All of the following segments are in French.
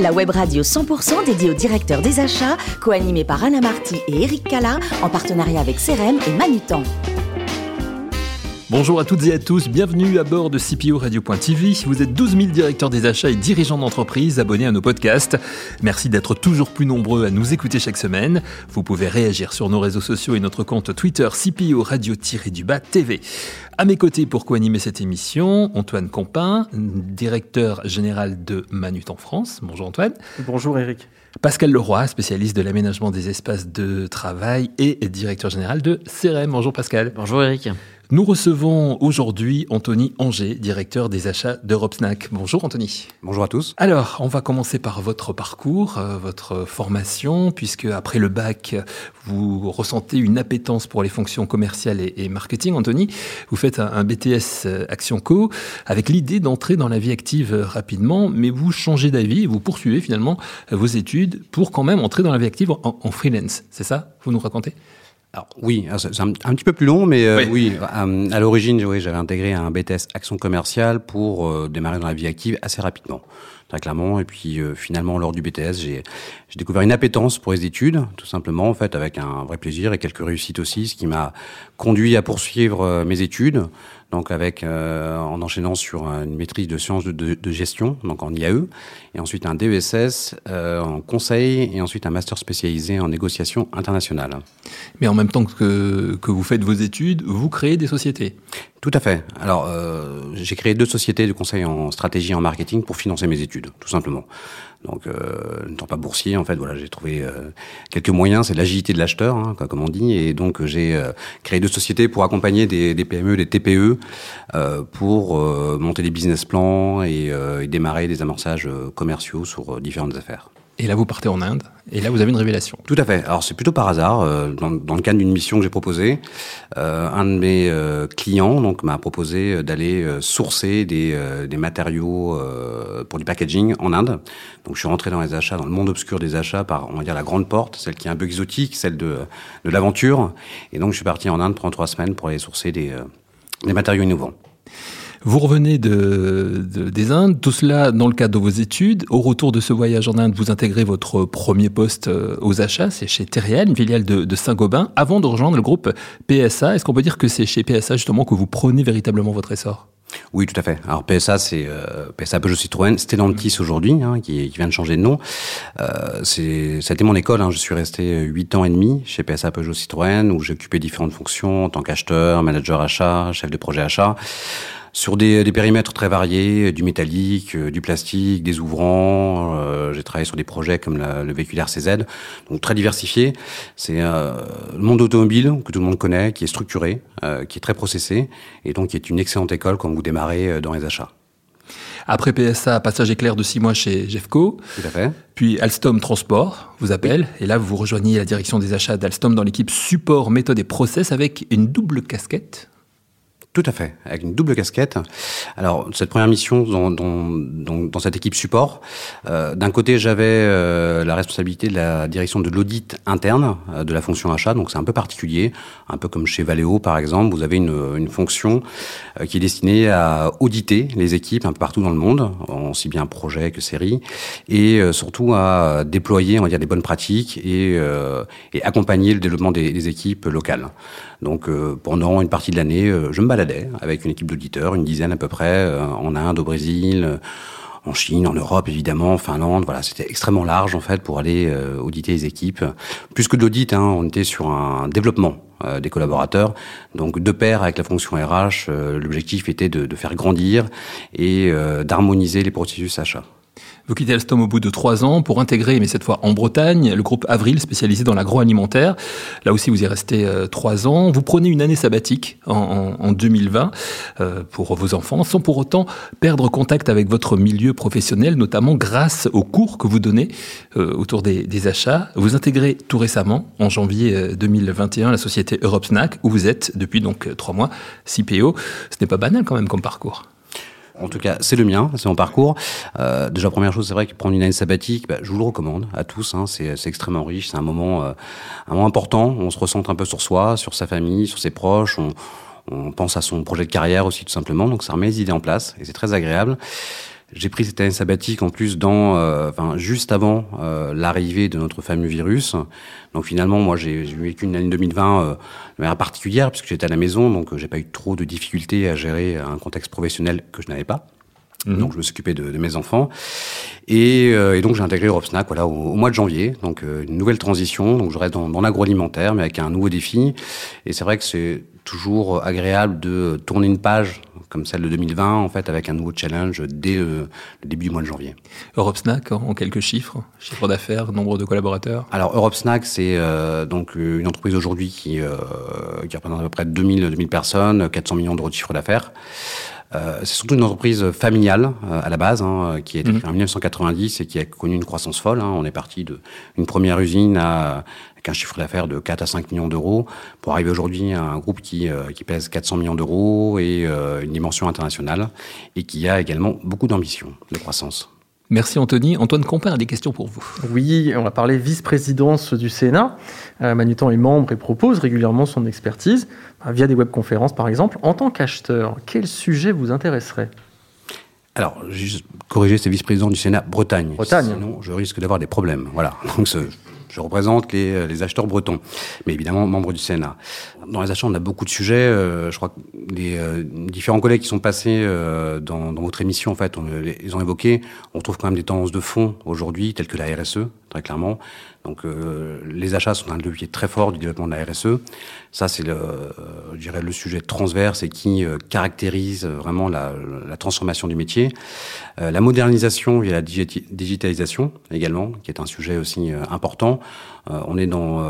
La web radio 100% dédiée aux directeurs des achats, co-animée par Anna Marty et Eric Cala, en partenariat avec CRM et Manutan. Bonjour à toutes et à tous, bienvenue à bord de CPO Radio.tv. Vous êtes 12 000 directeurs des achats et dirigeants d'entreprise abonnés à nos podcasts. Merci d'être toujours plus nombreux à nous écouter chaque semaine. Vous pouvez réagir sur nos réseaux sociaux et notre compte Twitter CPO Radio-du-Bas TV. À mes côtés pour co-animer cette émission, Antoine Compin, directeur général de Manutan France. Bonjour Antoine. Bonjour Eric. Pascal Leroy, spécialiste de l'aménagement des espaces de travail et directeur général de CRM. Bonjour Pascal. Bonjour Eric. Nous recevons aujourd'hui Anthony Anger, directeur des achats d'Europe Snack. Bonjour Anthony. Bonjour à tous. Alors, on va commencer par votre parcours, euh, votre formation, puisque après le bac, vous ressentez une appétence pour les fonctions commerciales et, marketing. Anthony, vous faites un, BTS euh, Action Co avec l'idée d'entrer dans la vie active euh, rapidement, mais vous changez d'avis et vous poursuivez finalement vos études pour quand même entrer dans la vie active en, en freelance. C'est ça Vous nous racontez? Alors oui, ah, c'est un, petit peu plus long, mais euh, oui. Euh, à l'origine, oui, j'avais intégré un BTS Action commerciale pour euh, démarrer dans la vie active assez rapidement, très clairement. Et puis finalement, lors du BTS, j'ai découvert une appétence pour les études, tout simplement, en fait, avec un vrai plaisir et quelques réussites aussi, ce qui m'a conduit à poursuivre mes études donc avec euh, en enchaînant sur une maîtrise de sciences de, gestion, donc en IAE, et ensuite un DESS euh, en conseil, et ensuite un master spécialisé en négociation internationale. Mais en même temps que, que vous faites vos études, vous créez des sociétés Tout à fait. Alors, euh, j'ai créé deux sociétés de conseil en stratégie et en marketing pour financer mes études, tout simplement. Donc, euh, n'étant pas boursier, en fait, voilà, j'ai trouvé euh, quelques moyens. C'est l'agilité de l'acheteur, hein, comme on dit. Et donc, j'ai euh, créé deux sociétés pour accompagner des, PME, des TPE, euh, pour monter des business plans et, et démarrer des amorçages commerciaux sur différentes affaires. Et là, vous partez en Inde. Et là, vous avez une révélation. Tout à fait. Alors, c'est plutôt par hasard. Euh, dans, dans, le cadre d'une mission que j'ai proposée, euh, un de mes euh, clients donc m'a proposé euh, d'aller euh, sourcer des, des matériaux pour du packaging en Inde. Donc, je suis rentré dans les achats, dans le monde obscur des achats, par on va dire la grande porte, celle qui est un peu exotique, celle de, de l'aventure. Et donc, je suis parti en Inde pendant trois semaines pour aller sourcer des, des matériaux innovants. Vous revenez de, des Indes, tout cela dans le cadre de vos études. Au retour de ce voyage en Inde, vous intégrez votre premier poste euh, aux achats, c'est chez Terriel, une filiale de, Saint-Gobain, avant de rejoindre le groupe PSA. Est-ce qu'on peut dire que c'est chez PSA justement que vous prenez véritablement votre essor? Oui, tout à fait. Alors PSA, c'est euh, PSA Peugeot Citroën, Stellantis aujourd'hui, hein, qui, qui, vient de changer de nom. Euh, c'est, mon école. Hein. Je suis resté huit ans et demi chez PSA Peugeot Citroën, où j'ai occupé différentes fonctions en tant qu'acheteur, manager achat, chef de projet achat sur des, des, périmètres très variés, du métallique, euh, du plastique, des ouvrants. Euh, j'ai travaillé sur des projets comme la, le véhicule RCZ, donc très diversifié. C'est euh, le monde automobile que tout le monde connaît, qui est structuré, euh, qui est très processé, et donc qui est une excellente école quand vous démarrez dans les achats. Après PSA, passage éclair de six mois chez Jeffco. Tout à fait. Puis Alstom Transport vous appelle. Et là, vous rejoignez la direction des achats d'Alstom dans l'équipe support, méthode et process avec une double casquette. Tout à fait, avec une double casquette. Alors, cette première mission dans, dans, cette équipe support, euh, d'un côté, j'avais euh, la responsabilité de la direction de l'audit interne euh, de la fonction achat, donc c'est un peu particulier, un peu comme chez Valeo par exemple, vous avez une, une fonction euh, qui est destinée à auditer les équipes un peu partout dans le monde, aussi bien projet que série, et euh, surtout à déployer, on va dire, des bonnes pratiques et, et accompagner le développement des équipes locales. Donc pendant une partie de l'année, je me balade avec une équipe d'auditeurs, une dizaine à peu près, euh, en Inde, au Brésil, euh, en Chine, en Europe évidemment, en Finlande. Voilà, c'était extrêmement large en fait pour aller euh, auditer les équipes. Plus que de l'audit, hein, on était sur un développement des collaborateurs. Donc de pair avec la fonction RH, l'objectif était de, de, faire grandir et d'harmoniser les processus achats. Vous quittez Alstom au bout de trois ans pour intégrer, mais cette fois en Bretagne, le groupe Avril spécialisé dans l'agroalimentaire. Là aussi, vous y restez euh, trois ans. Vous prenez une année sabbatique en, en, en 2020 euh, pour vos enfants, sans pour autant perdre contact avec votre milieu professionnel, notamment grâce aux cours que vous donnez euh, autour des, des, achats. Vous intégrez tout récemment, en janvier 2021, la société Europe Snack, où vous êtes depuis donc trois mois CPO. Ce n'est pas banal quand même comme parcours. En tout cas, c'est le mien, c'est mon parcours. Euh, déjà, première chose, c'est vrai que prendre une année sabbatique, bah, je vous le recommande à tous. Hein, c'est extrêmement riche, c'est un moment, euh, un moment important. On se recentre un peu sur soi, sur sa famille, sur ses proches. On, on pense à son projet de carrière aussi, tout simplement. Donc, ça remet les idées en place et c'est très agréable. J'ai pris cette année sabbatique en plus dans, euh, enfin, juste avant euh, l'arrivée de notre fameux virus. Donc finalement, moi, j'ai vécu une année 2020 euh, de manière particulière puisque j'étais à la maison, donc j'ai pas eu trop de difficultés à gérer un contexte professionnel que je n'avais pas. Mhm. Donc je me suis occupé de, de mes enfants et, et donc j'ai intégré Europe Snack voilà au, mois de janvier. Donc une nouvelle transition. Donc je reste dans, dans l'agroalimentaire mais avec un nouveau défi. Et c'est vrai que c'est toujours agréable de tourner une page comme celle de 2020, en fait, avec un nouveau challenge dès le début du mois de janvier. Europe Snack, en quelques chiffres, chiffre d'affaires, nombre de collaborateurs? Alors Europe Snack, c'est euh, donc une entreprise aujourd'hui qui, euh, qui représente à peu près 2000, 2000 personnes, 400 millions d'euros de chiffre d'affaires. Euh, c'est surtout une entreprise familiale euh, à la base, hein, qui a été créée en 1990 et qui a connu une croissance folle. Hein. On est parti d'une première usine à, avec un chiffre d'affaires de 4 à 5 millions d'euros pour arriver aujourd'hui à un groupe qui, euh, qui pèse 400 millions d'euros et une dimension internationale et qui a également beaucoup d'ambition de croissance. Merci Anthony. Antoine Compin a des questions pour vous. Oui, on va parler vice-présidence du Sénat. Euh, Manutan est membre et propose régulièrement son expertise, euh, via des webconférences par exemple. En tant qu'acheteur, quel sujet vous intéresserait? Alors, juste corriger, c'est vice-président du Sénat Bretagne. Bretagne. Sinon, je risque d'avoir des problèmes. Voilà. Donc, je représente les, euh, les, acheteurs bretons, mais évidemment membre du Sénat. Dans les achats, on a beaucoup de sujets. Euh, je crois que les euh, différents collègues qui sont passés dans, votre émission, en fait, on, les ont évoqués. On trouve quand même des tendances de fond aujourd'hui, telles que la RSE, très clairement. Donc euh, les achats sont un levier très fort du développement de la RSE. Ça, c'est dirais, le sujet transverse et qui euh, caractérise vraiment la, transformation du métier. Euh, la modernisation via la digitalisation également, qui est un sujet aussi euh, important. Euh, on est dans,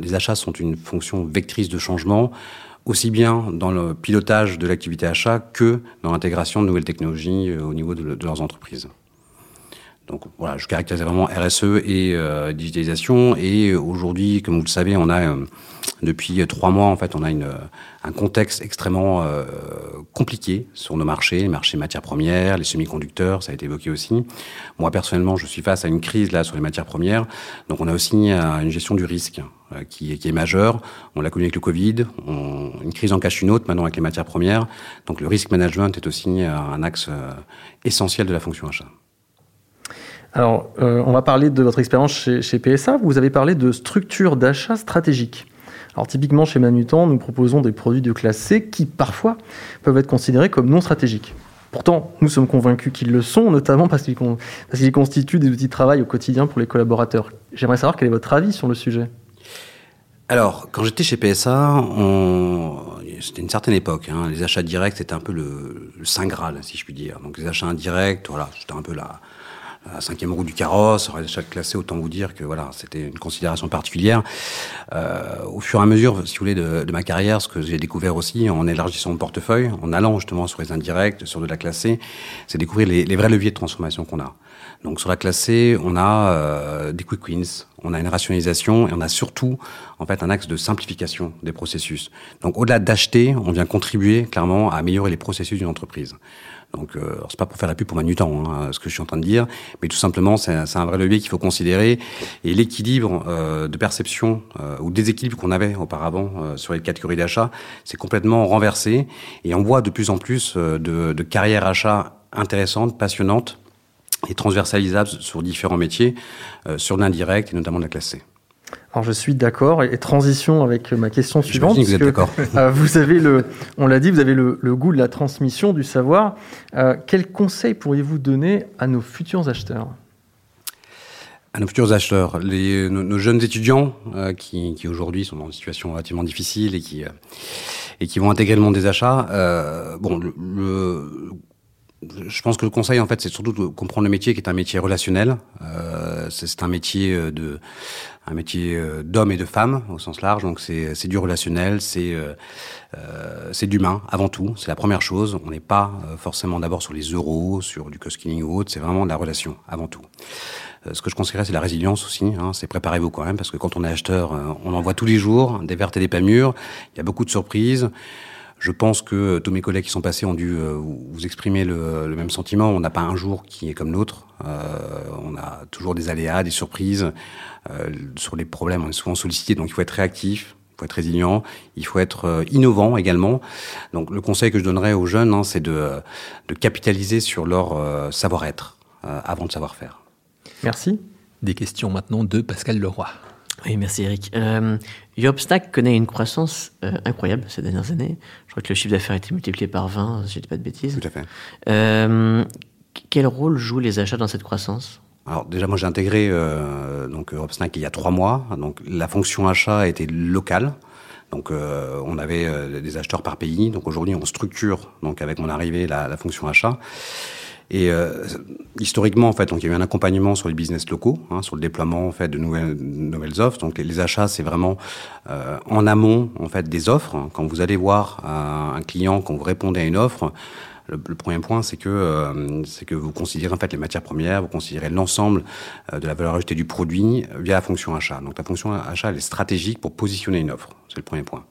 les achats sont une fonction vectrice de changement aussi bien dans le pilotage de l'activité achat que dans l'intégration de nouvelles technologies au niveau de leurs entreprises. Donc voilà, je caractérise vraiment RSE et euh, digitalisation. Et aujourd'hui, comme vous le savez, on a euh, depuis trois mois en fait, on a une, un contexte extrêmement euh, compliqué sur nos marchés, les marchés matières premières, les semi-conducteurs, ça a été évoqué aussi. Moi personnellement, je suis face à une crise là sur les matières premières. Donc on a aussi une gestion du risque qui, est, qui est majeure. On l'a connu avec le Covid, on, une crise en cache une autre maintenant avec les matières premières. Donc le risk management est aussi un axe essentiel de la fonction achat. Alors, euh, on va parler de votre expérience chez, PSA. Vous avez parlé de structure d'achat stratégique. Alors, typiquement, chez Manutan, nous proposons des produits de classe C qui, parfois, peuvent être considérés comme non stratégiques. Pourtant, nous sommes convaincus qu'ils le sont, notamment parce qu'ils, constituent des outils de travail au quotidien pour les collaborateurs. J'aimerais savoir quel est votre avis sur le sujet. Alors, quand j'étais chez PSA, c'était une certaine époque. Hein. Les achats directs, c'était un peu le, le saint graal, si je puis dire. Donc, les achats indirects, voilà, c'était un peu la, la cinquième roue du carrosse, chaque classé, autant vous dire que voilà, c'était une considération particulière. Euh, au fur et à mesure, si vous voulez, de, de ma carrière, ce que j'ai découvert aussi en élargissant mon portefeuille, en allant justement sur les indirects, sur de la classée, c'est découvrir les, les, vrais leviers de transformation qu'on a. Donc sur la classée, on a euh, des quick wins, on a une rationalisation et on a surtout en fait un axe de simplification des processus. Donc au-delà d'acheter, on vient contribuer clairement à améliorer les processus d'une entreprise. Donc, euh, c'est pas pour faire la pub pour Manutan, hein, ce que je suis en train de dire, mais tout simplement, c'est un vrai levier qu'il faut considérer. Et l'équilibre euh, de perception euh, ou déséquilibre qu'on avait auparavant euh, sur les catégories d'achat, c'est complètement renversé. Et on voit de plus en plus euh, de, de carrières achats intéressantes, passionnantes et transversalisables sur différents métiers, euh, sur l'indirect et notamment de la classe. Alors je suis d'accord et transition avec ma question suivante. Vous, êtes d'accord. euh, vous avez le, on l'a dit, vous avez le, le, goût de la transmission du savoir. Euh, quels conseils pourriez-vous donner à nos futurs acheteurs? À nos futurs acheteurs, les, nos, nos jeunes étudiants euh, qui, qui aujourd'hui sont dans une situation relativement difficile et qui euh, et qui vont intégrer le monde des achats. Euh, bon, le, le je pense que le conseil, en fait, c'est surtout de comprendre le métier qui est un métier relationnel. Euh, c'est un métier de, un métier euh, d'hommes et de femmes au sens large. Donc c'est du relationnel, c'est euh, euh, c'est d'humain avant tout. C'est la première chose. On n'est pas euh, forcément d'abord sur les euros, sur du cost-killing ou autre. C'est vraiment de la relation avant tout. ce que je conseillerais, c'est la résilience aussi. Hein, c'est préparez-vous quand même parce que quand on est acheteur, on en voit tous les jours des vertes et des pas mûres. Il y a beaucoup de surprises. Je pense que tous mes collègues qui sont passés ont dû euh, vous exprimer le, le, même sentiment. On n'a pas un jour qui est comme l'autre. Euh, on a toujours des aléas, des surprises. Euh, sur les problèmes, on est souvent sollicité, donc il faut être réactif, faut être résilient, il faut être euh, innovant également. Donc le conseil que je donnerais aux jeunes, hein, c'est de, de capitaliser sur leur euh, savoir-être euh, avant de savoir-faire. Merci. Des questions maintenant de Pascal Leroy. Oui, merci Eric. Euh, Yopstack connaît une croissance incroyable ces dernières années. Je crois que le chiffre d'affaires a été multiplié par 20, si je dis pas de bêtises. Tout à fait. Euh, quel rôle jouent les achats dans cette croissance? Alors déjà, moi j'ai intégré euh, donc Europe Snack il y a trois mois. Donc la fonction achat était locale. Donc euh, on avait euh, des acheteurs par pays. Donc aujourd'hui on structure donc avec mon arrivée la, la fonction achat. Et euh, historiquement, en fait, donc il y a eu un accompagnement sur les business locaux, hein, sur le déploiement en fait de nouvelles, nouvelles offres. Donc les, les achats, c'est vraiment euh, en amont en fait des offres. Quand vous allez voir un, un client, quand vous répondez à une offre, le, le premier point, c'est que euh, c'est que vous considérez en fait les matières premières, vous considérez l'ensemble euh, de la valeur ajoutée du produit via la fonction achat. Donc la fonction achat, elle est stratégique pour positionner une offre. C'est le premier point.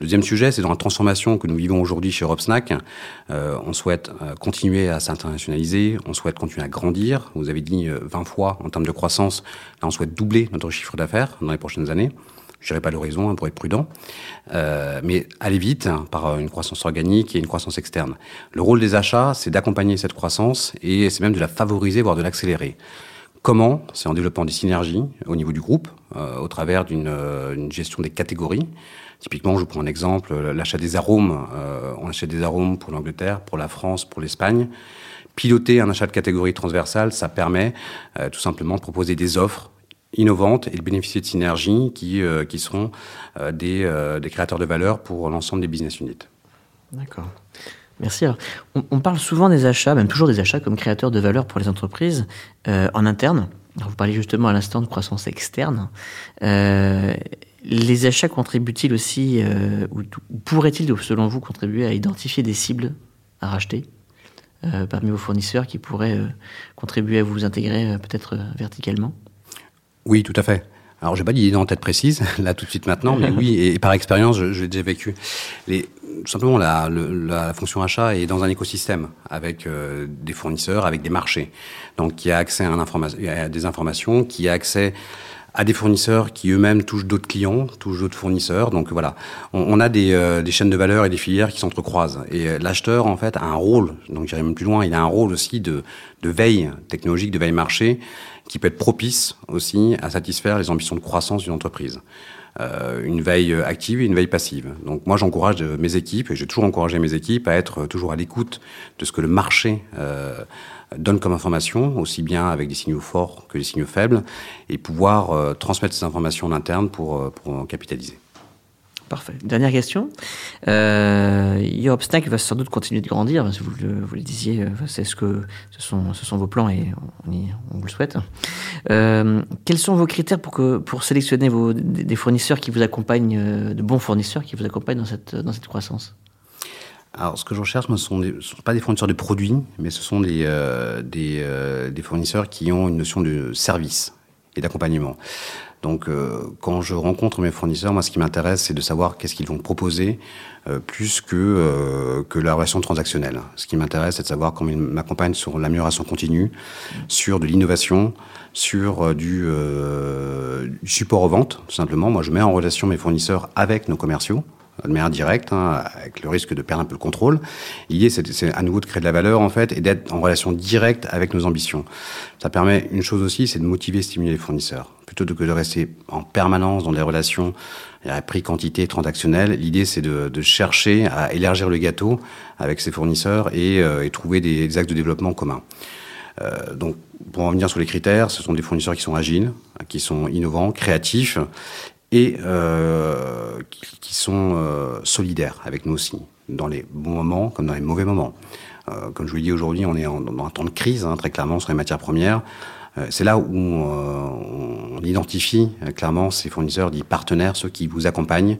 Deuxième sujet, c'est dans la transformation que nous vivons aujourd'hui chez Europe Snack. Euh, on souhaite euh, continuer à s'internationaliser, on souhaite continuer à grandir. Vous avez dit euh, 20 fois en termes de croissance. Là, on souhaite doubler notre chiffre d'affaires dans les prochaines années. Je dirais pas l'horizon hein, pour être prudent, euh, mais aller vite hein, par une croissance organique et une croissance externe. Le rôle des achats, c'est d'accompagner cette croissance et c'est même de la favoriser, voire de l'accélérer. Comment C'est en développant des synergies au niveau du groupe, euh, au travers d'une euh, gestion des catégories. Typiquement, je vous prends un exemple, l'achat des arômes. Euh, on achète des arômes pour l'Angleterre, pour la France, pour l'Espagne. Piloter un achat de catégorie transversale, ça permet tout simplement de proposer des offres innovantes et de bénéficier de synergies qui, qui seront des, des créateurs de valeur pour l'ensemble des business units. D'accord. Merci. On, parle souvent des achats, même toujours des achats comme créateurs de valeur pour les entreprises euh, en interne. Vous parliez justement à l'instant de croissance externe. Euh, les achats contribuent-ils aussi, euh, ou, ou pourraient-ils, selon vous, contribuer à identifier des cibles à racheter parmi vos fournisseurs qui pourraient contribuer à vous intégrer peut-être verticalement? Oui, tout à fait. Alors, j'ai pas d'idée en tête précise, là, tout de suite maintenant, mais oui, et, par expérience, je, l'ai déjà vécu. Les, simplement, la, la, fonction achat est dans un écosystème avec euh, des fournisseurs, avec des marchés. Donc, qui a accès à, un à des informations, qui a accès à des fournisseurs qui eux-mêmes touchent d'autres clients, touchent d'autres fournisseurs. Donc voilà, on, on a des, euh, des, chaînes de valeur et des filières qui s'entrecroisent. Et euh, l'acheteur, en fait, a un rôle, donc j'irai même plus loin, il a un rôle aussi de, de veille technologique, de veille marché, qui peut être propice aussi à satisfaire les ambitions de croissance d'une entreprise. Euh, une veille active et une veille passive. Donc moi j'encourage mes équipes, et j'ai toujours encouragé mes équipes à être toujours à l'écoute de ce que le marché euh, donne comme information, aussi bien avec des signaux forts que des signaux faibles, et pouvoir euh, transmettre ces informations en interne pour, pour en capitaliser. Parfait. Dernière question. Euh, Yopstack va sans doute continuer de grandir, vous le, disiez, c'est ce que ce sont, vos plans et on, vous le souhaite. Euh, quels sont vos critères pour, que, pour sélectionner vos, des fournisseurs qui vous accompagnent, euh, de bons fournisseurs qui vous accompagnent dans cette, dans cette croissance? Alors, ce que je recherche, ce ne sont, pas des fournisseurs de produits, mais ce sont des, euh, euh, des fournisseurs qui ont une notion de service et d'accompagnement. Donc, euh, quand je rencontre mes fournisseurs, moi, ce qui m'intéresse, c'est de savoir qu'est-ce qu'ils vont proposer, plus que que la relation transactionnelle. Ce qui m'intéresse, c'est de savoir comment ils m'accompagnent sur l'amélioration continue, sur de l'innovation, sur du, du, support aux ventes, tout simplement. Moi, je mets en relation mes fournisseurs avec nos commerciaux de manière directe, hein, avec le risque de perdre un peu le contrôle. L'idée, c'est à nouveau de créer de la valeur, en fait, et d'être en relation directe avec nos ambitions. Ça permet une chose aussi, c'est de motiver et stimuler les fournisseurs. Plutôt que de rester en permanence dans des relations à prix, quantité, transactionnelles, l'idée, c'est de, chercher à élargir le gâteau avec ses fournisseurs et, euh, trouver des, axes de développement communs. Euh, donc, pour en revenir sur les critères, ce sont des fournisseurs qui sont agiles, qui sont innovants, créatifs et euh, qui, sont euh, solidaires avec nous aussi, dans les bons moments comme dans les mauvais moments. Euh, comme je vous l'ai dit aujourd'hui, on est en, dans un temps de crise, hein, très clairement, sur les matières premières. Euh, c'est là où on, on, identifie euh, clairement ces fournisseurs dits partenaires, ceux qui vous accompagnent,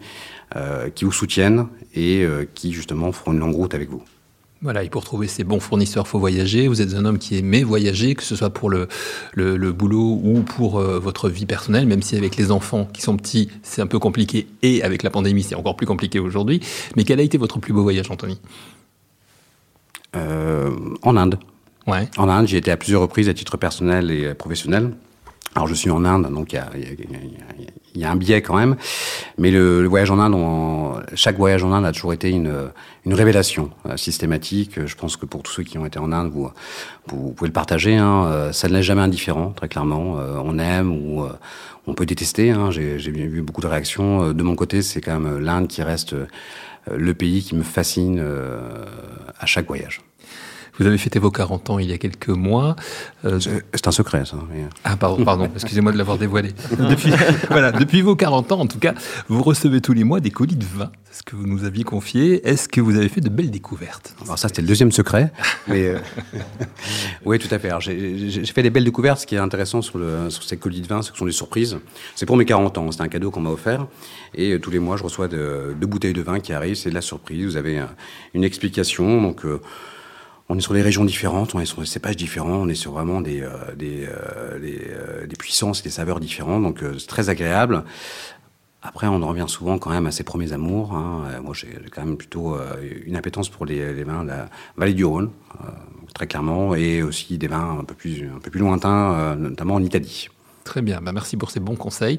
euh, qui vous soutiennent et qui justement feront une longue route avec vous. Voilà, et pour trouver ces bons fournisseurs, faut voyager. Vous êtes un homme qui aimait voyager, que ce soit pour le, le, le boulot ou pour euh, votre vie personnelle, même si avec les enfants qui sont petits, c'est un peu compliqué, et avec la pandémie, c'est encore plus compliqué aujourd'hui. Mais quel a été votre plus beau voyage, Anthony? Euh, En Inde. Ouais. En Inde, j'ai été à plusieurs reprises à titre personnel et professionnel. Alors je suis en Inde, donc il y a, il y a un biais quand même. Mais le, voyage en Inde, chaque voyage en Inde a toujours été une, une révélation euh, systématique. Je pense que pour tous ceux qui ont été en Inde, vous, vous, pouvez le partager. Hein. Euh, ça ne laisse jamais indifférent, très clairement. Euh, on aime ou on peut détester. Hein. J'ai vu beaucoup de réactions. De mon côté, c'est quand même l'Inde qui reste le pays qui me fascine à chaque voyage. Vous avez fêté vos 40 ans il y a quelques mois. Euh, c'est un secret, ça. Ah, pardon, pardon excusez-moi de l'avoir dévoilé. Depuis, voilà, depuis vos 40 ans, en tout cas, vous recevez tous les mois des colis de vin. C'est ce que vous nous aviez confié. Est-ce que vous avez fait de belles découvertes? Alors ça, c'était le deuxième secret. mais euh, Oui, tout à fait. J'ai fait des belles découvertes. Ce qui est intéressant sur, le, sur ces colis de vin, ce sont des surprises. C'est pour mes 40 ans. C'est un cadeau qu'on m'a offert. Et euh, tous les mois, je reçois deux bouteilles de vin qui arrivent. C'est de la surprise. Vous avez une explication. Donc on est sur des régions différentes, on est sur des cépages différents, on est sur vraiment des, euh, des, euh, euh, des, puissances et des saveurs différentes, donc c'est très agréable. Après, on en revient souvent quand même à ses premiers amours. Hein. Moi, j'ai quand même plutôt une appétence pour les, vins de la vallée du Rhône, très clairement, et aussi des vins un peu plus, un peu plus lointains, notamment en Italie. Très bien, bah, merci pour ces bons conseils.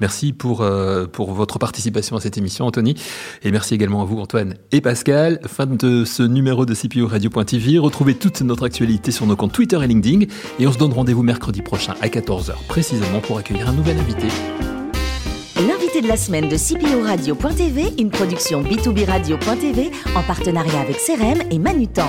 Merci pour, euh, pour votre participation à cette émission, Anthony. Et merci également à vous, Antoine et Pascal. Fin de ce numéro de CPO Radio.tv. Retrouvez toute notre actualité sur nos comptes Twitter et LinkedIn. Et on se donne rendez-vous mercredi prochain à 14h, précisément pour accueillir un nouvel invité. L'invité de la semaine de CPO Radio.tv, une production B2B Radio.tv en partenariat avec CRM et Manutan.